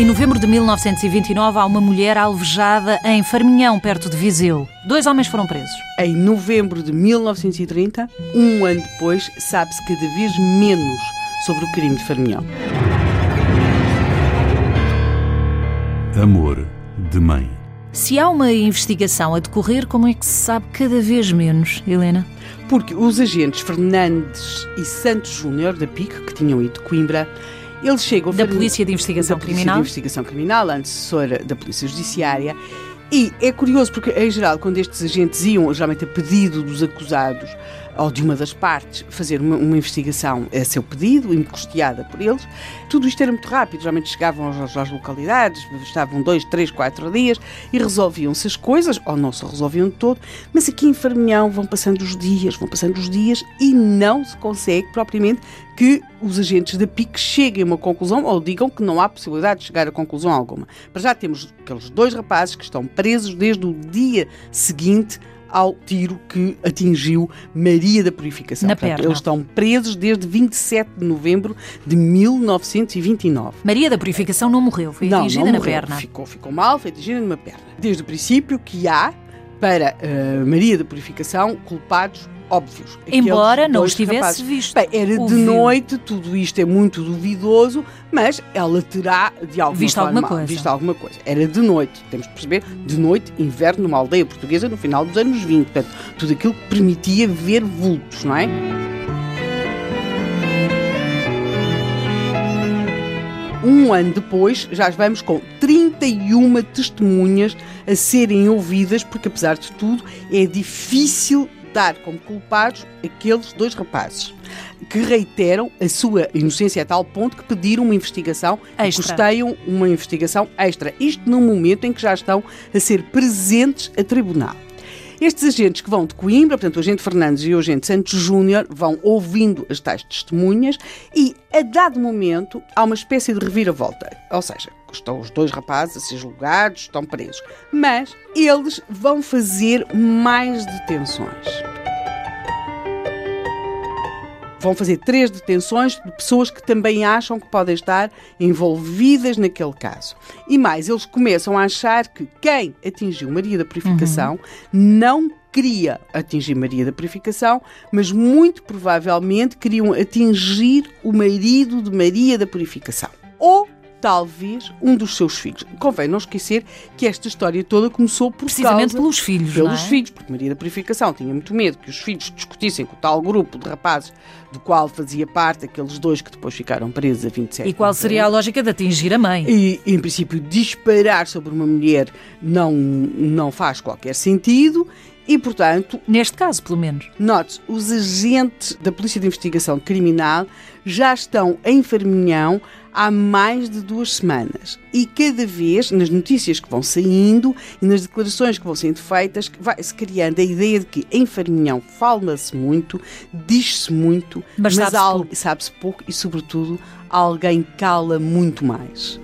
Em novembro de 1929, há uma mulher alvejada em Farminhão, perto de Viseu. Dois homens foram presos. Em novembro de 1930, um ano depois, sabe-se cada vez menos sobre o crime de Farminhão. Amor de mãe. Se há uma investigação a decorrer, como é que se sabe cada vez menos, Helena? Porque os agentes Fernandes e Santos Júnior, da PIC, que tinham ido de Coimbra, eles chegam... Da Polícia de Investigação da Criminal? Polícia de Investigação Criminal, antecessora da Polícia Judiciária, e é curioso porque, em geral, quando estes agentes iam, geralmente a pedido dos acusados, ou de uma das partes fazer uma, uma, investigação a seu pedido e custeada por eles. Tudo isto era muito rápido, geralmente chegavam às, às localidades, estavam dois, três, quatro dias e resolviam-se as coisas, ou não se resolviam de todo, mas aqui em Farminhão vão passando os dias, vão passando os dias e não se consegue propriamente que os agentes da PIC cheguem a uma conclusão ou digam que não há possibilidade de chegar a conclusão alguma. Para já temos aqueles dois rapazes que estão presos desde o dia seguinte ao tiro que atingiu Maria da Purificação. Na Portanto, perna. Eles estão presos desde 27 de novembro de 1929. Maria da Purificação não morreu, foi não, atingida não na morreu. perna. Ficou, ficou mal, foi atingida numa perna. Desde o princípio que há, para uh, Maria da Purificação, culpados óbvios. Embora não estivesse rapazes. visto. Bem, era de noite, tudo isto é muito duvidoso, mas ela terá de alguma Visto forma alguma coisa. visto alguma coisa. Era de noite, temos de perceber, de noite, inverno numa aldeia portuguesa no final dos anos 20. Portanto, tudo aquilo que permitia ver vultos, não é? Um ano depois, já vamos com 31 testemunhas a serem ouvidas, porque apesar de tudo, é difícil dar como culpados aqueles dois rapazes que reiteram a sua inocência a tal ponto que pediram uma investigação e Extra. custeiam uma investigação extra. Isto num momento em que já estão a ser presentes a tribunal. Estes agentes que vão de Coimbra, portanto, o agente Fernandes e o agente Santos Júnior, vão ouvindo as tais testemunhas e, a dado momento, há uma espécie de reviravolta. Ou seja, estão os dois rapazes a ser julgados, estão presos. Mas eles vão fazer mais detenções. Vão fazer três detenções de pessoas que também acham que podem estar envolvidas naquele caso. E mais, eles começam a achar que quem atingiu Maria da Purificação não queria atingir Maria da Purificação, mas muito provavelmente queriam atingir o marido de Maria da Purificação. Ou talvez um dos seus filhos. Convém não esquecer que esta história toda começou por Precisamente causa pelos filhos, pelos é? filhos, porque Maria da Purificação tinha muito medo que os filhos discutissem com o tal grupo de rapazes do qual fazia parte aqueles dois que depois ficaram presos a 27 E qual seria a lógica de atingir a mãe? e, em princípio, disparar sobre uma mulher não, não faz qualquer sentido e, portanto, Neste caso, pelo menos. note os agentes da Polícia de Investigação Criminal já estão em Farminhão há mais de duas semanas. E cada vez, nas notícias que vão saindo e nas declarações que vão sendo feitas, vai-se criando a ideia de que em Farminhão fala-se muito, diz-se muito, Mas sabe-se al- pouco. sabe-se pouco e, sobretudo, alguém cala muito mais.